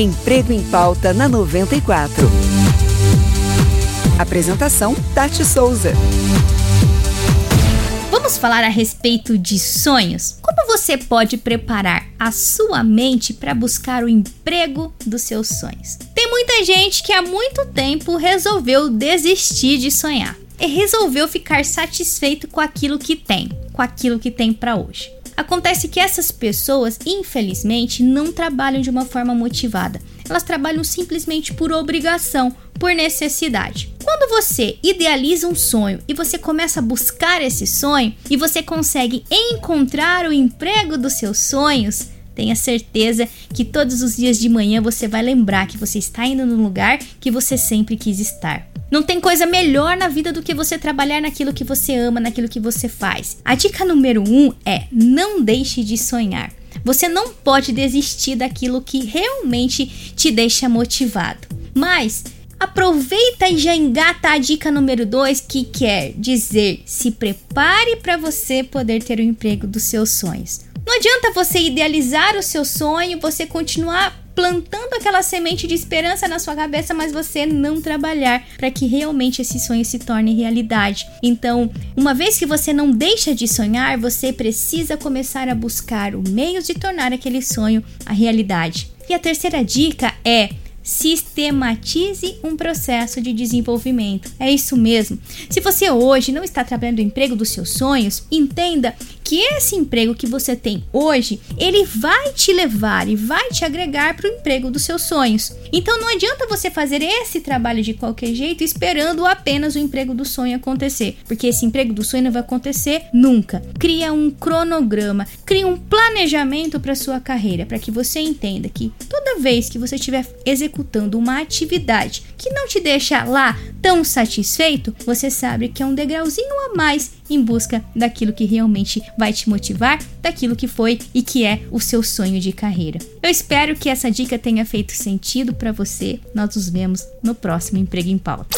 Emprego em Pauta na 94. Apresentação: Tati Souza. Vamos falar a respeito de sonhos? Como você pode preparar a sua mente para buscar o emprego dos seus sonhos? Tem muita gente que há muito tempo resolveu desistir de sonhar e resolveu ficar satisfeito com aquilo que tem, com aquilo que tem para hoje. Acontece que essas pessoas, infelizmente, não trabalham de uma forma motivada. Elas trabalham simplesmente por obrigação, por necessidade. Quando você idealiza um sonho e você começa a buscar esse sonho e você consegue encontrar o emprego dos seus sonhos, tenha certeza que todos os dias de manhã você vai lembrar que você está indo no lugar que você sempre quis estar. Não tem coisa melhor na vida do que você trabalhar naquilo que você ama, naquilo que você faz. A dica número um é não deixe de sonhar. Você não pode desistir daquilo que realmente te deixa motivado. Mas aproveita e já engata a dica número 2 que quer dizer: se prepare para você poder ter o emprego dos seus sonhos. Não adianta você idealizar o seu sonho, você continuar plantando aquela semente de esperança na sua cabeça, mas você não trabalhar para que realmente esse sonho se torne realidade. Então, uma vez que você não deixa de sonhar, você precisa começar a buscar o meio de tornar aquele sonho a realidade. E a terceira dica é sistematize um processo de desenvolvimento. É isso mesmo. Se você hoje não está trabalhando o emprego dos seus sonhos, entenda que esse emprego que você tem hoje, ele vai te levar e vai te agregar para o emprego dos seus sonhos. Então não adianta você fazer esse trabalho de qualquer jeito esperando apenas o emprego do sonho acontecer, porque esse emprego do sonho não vai acontecer nunca. Cria um cronograma, cria um planejamento para sua carreira, para que você entenda que toda vez que você estiver executando uma atividade que não te deixa lá tão satisfeito, você sabe que é um degrauzinho a mais em busca daquilo que realmente vai te motivar, daquilo que foi e que é o seu sonho de carreira. Eu espero que essa dica tenha feito sentido para você. Nós nos vemos no próximo Emprego em Pauta.